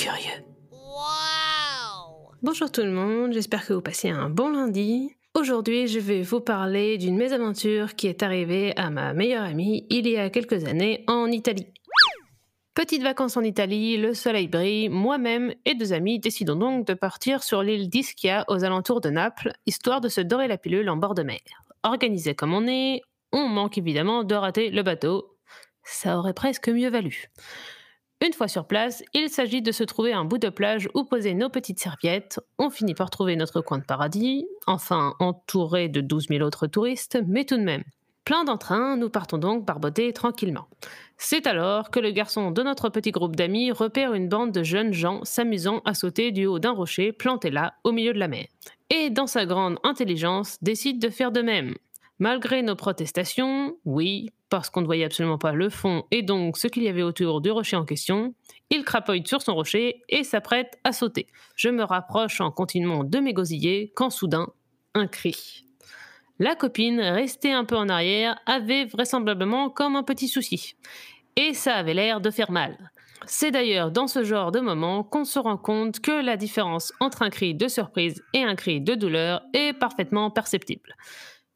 curieux. Bonjour tout le monde, j'espère que vous passez un bon lundi. Aujourd'hui, je vais vous parler d'une mésaventure qui est arrivée à ma meilleure amie il y a quelques années en Italie. Petite vacances en Italie, le soleil brille, moi-même et deux amis décidons donc de partir sur l'île d'Ischia aux alentours de Naples, histoire de se dorer la pilule en bord de mer. Organisé comme on est, on manque évidemment de rater le bateau. Ça aurait presque mieux valu. Une fois sur place, il s'agit de se trouver un bout de plage où poser nos petites serviettes. On finit par trouver notre coin de paradis, enfin entouré de 12 000 autres touristes, mais tout de même. Plein d'entrain, nous partons donc barboter tranquillement. C'est alors que le garçon de notre petit groupe d'amis repère une bande de jeunes gens s'amusant à sauter du haut d'un rocher planté là, au milieu de la mer. Et dans sa grande intelligence, décide de faire de même. Malgré nos protestations, oui, parce qu'on ne voyait absolument pas le fond et donc ce qu'il y avait autour du rocher en question, il crapote sur son rocher et s'apprête à sauter. Je me rapproche en continuant de m'égosiller quand soudain, un cri. La copine, restée un peu en arrière, avait vraisemblablement comme un petit souci. Et ça avait l'air de faire mal. C'est d'ailleurs dans ce genre de moment qu'on se rend compte que la différence entre un cri de surprise et un cri de douleur est parfaitement perceptible.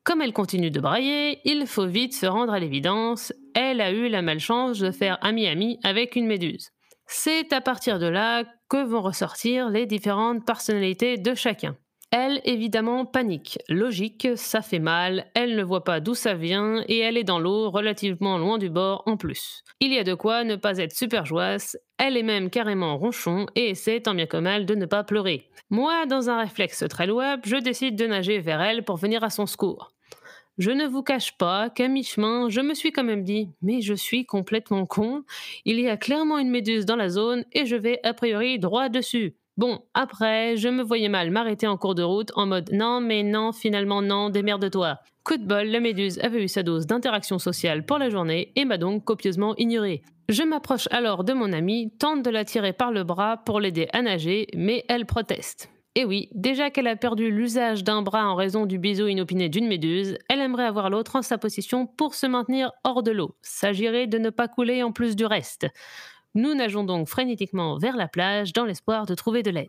Comme elle continue de brailler, il faut vite se rendre à l'évidence, elle a eu la malchance de faire ami-ami avec une méduse. C'est à partir de là que vont ressortir les différentes personnalités de chacun. Elle, évidemment, panique. Logique, ça fait mal, elle ne voit pas d'où ça vient et elle est dans l'eau, relativement loin du bord en plus. Il y a de quoi ne pas être super joyeuse, elle est même carrément ronchon et essaie tant bien que mal de ne pas pleurer. Moi, dans un réflexe très louable, je décide de nager vers elle pour venir à son secours. Je ne vous cache pas qu'à mi-chemin, je me suis quand même dit Mais je suis complètement con. Il y a clairement une méduse dans la zone et je vais a priori droit dessus. Bon, après, je me voyais mal m'arrêter en cours de route en mode non, mais non, finalement non, démerde-toi. Coup de bol, la méduse avait eu sa dose d'interaction sociale pour la journée et m'a donc copieusement ignoré. Je m'approche alors de mon amie, tente de la tirer par le bras pour l'aider à nager, mais elle proteste. Et oui, déjà qu'elle a perdu l'usage d'un bras en raison du bisou inopiné d'une méduse, elle aimerait avoir l'autre en sa possession pour se maintenir hors de l'eau. S'agirait de ne pas couler en plus du reste. Nous nageons donc frénétiquement vers la plage dans l'espoir de trouver de l'aide.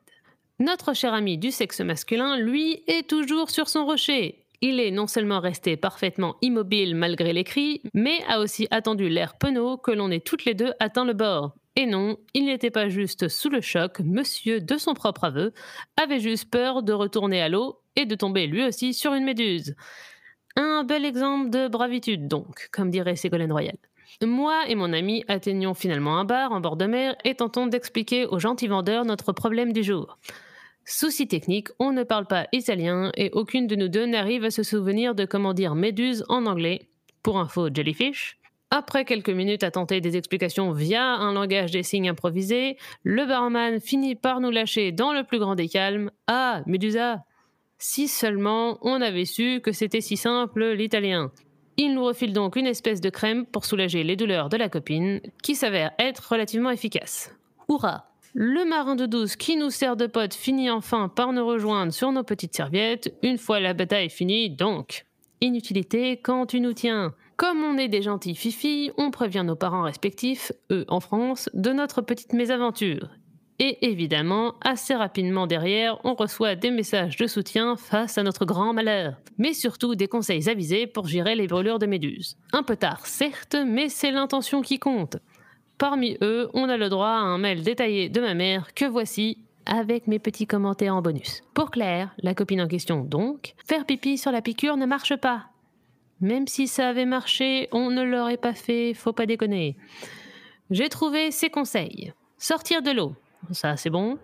Notre cher ami du sexe masculin, lui, est toujours sur son rocher. Il est non seulement resté parfaitement immobile malgré les cris, mais a aussi attendu l'air penaud que l'on ait toutes les deux atteint le bord. Et non, il n'était pas juste sous le choc, monsieur, de son propre aveu, avait juste peur de retourner à l'eau et de tomber lui aussi sur une méduse. Un bel exemple de bravitude, donc, comme dirait Ségolène Royal. Moi et mon ami atteignons finalement un bar en bord de mer et tentons d'expliquer aux gentils vendeurs notre problème du jour. Souci technique, on ne parle pas italien et aucune de nous deux n'arrive à se souvenir de comment dire méduse en anglais. Pour info, jellyfish. Après quelques minutes à tenter des explications via un langage des signes improvisé, le barman finit par nous lâcher dans le plus grand des calmes Ah, Medusa Si seulement on avait su que c'était si simple l'italien. Il nous refile donc une espèce de crème pour soulager les douleurs de la copine, qui s'avère être relativement efficace. Hurrah Le marin de douce qui nous sert de pote finit enfin par nous rejoindre sur nos petites serviettes, une fois la bataille finie donc. Inutilité quand tu nous tiens. Comme on est des gentils fifis, on prévient nos parents respectifs, eux en France, de notre petite mésaventure. Et évidemment, assez rapidement derrière, on reçoit des messages de soutien face à notre grand malheur, mais surtout des conseils avisés pour gérer les brûlures de méduses. Un peu tard, certes, mais c'est l'intention qui compte. Parmi eux, on a le droit à un mail détaillé de ma mère que voici avec mes petits commentaires en bonus. Pour Claire, la copine en question donc, faire pipi sur la piqûre ne marche pas. Même si ça avait marché, on ne l'aurait pas fait, faut pas déconner. J'ai trouvé ces conseils. Sortir de l'eau, ça c'est bon.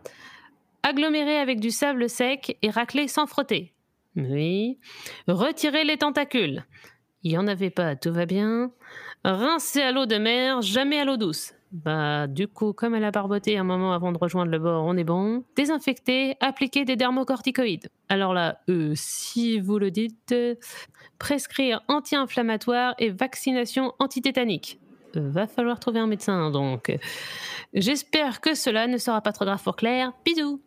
Agglomérer avec du sable sec et racler sans frotter. Oui. Retirer les tentacules. Il n'y en avait pas, tout va bien. Rincer à l'eau de mer, jamais à l'eau douce. Bah, du coup, comme elle a barboté un moment avant de rejoindre le bord, on est bon. Désinfecter, appliquer des dermocorticoïdes. Alors là, euh, si vous le dites, prescrire anti-inflammatoire et vaccination antitétanique. Euh, va falloir trouver un médecin, donc. J'espère que cela ne sera pas trop grave pour Claire. Bisous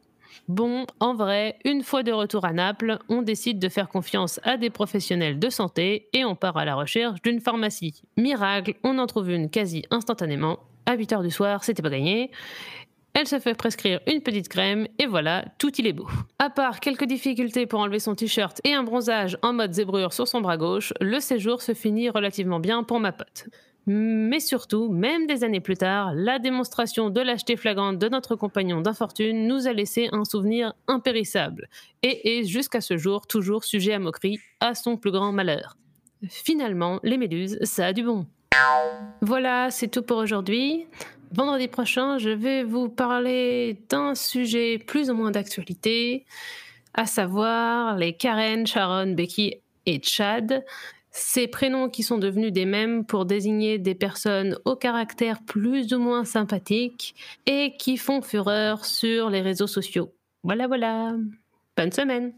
Bon, en vrai, une fois de retour à Naples, on décide de faire confiance à des professionnels de santé et on part à la recherche d'une pharmacie. Miracle, on en trouve une quasi instantanément à 8 h du soir, c'était pas gagné. elle se fait prescrire une petite crème et voilà, tout il est beau. À part quelques difficultés pour enlever son t-shirt et un bronzage en mode zébrure sur son bras gauche, le séjour se finit relativement bien pour ma pote. Mais surtout, même des années plus tard, la démonstration de lâcheté flagrante de notre compagnon d'infortune nous a laissé un souvenir impérissable et est jusqu'à ce jour toujours sujet à moquerie, à son plus grand malheur. Finalement, les méduses, ça a du bon. Voilà, c'est tout pour aujourd'hui. Vendredi prochain, je vais vous parler d'un sujet plus ou moins d'actualité, à savoir les Karen, Sharon, Becky et Chad. Ces prénoms qui sont devenus des mêmes pour désigner des personnes au caractère plus ou moins sympathique et qui font fureur sur les réseaux sociaux. Voilà, voilà. Bonne semaine.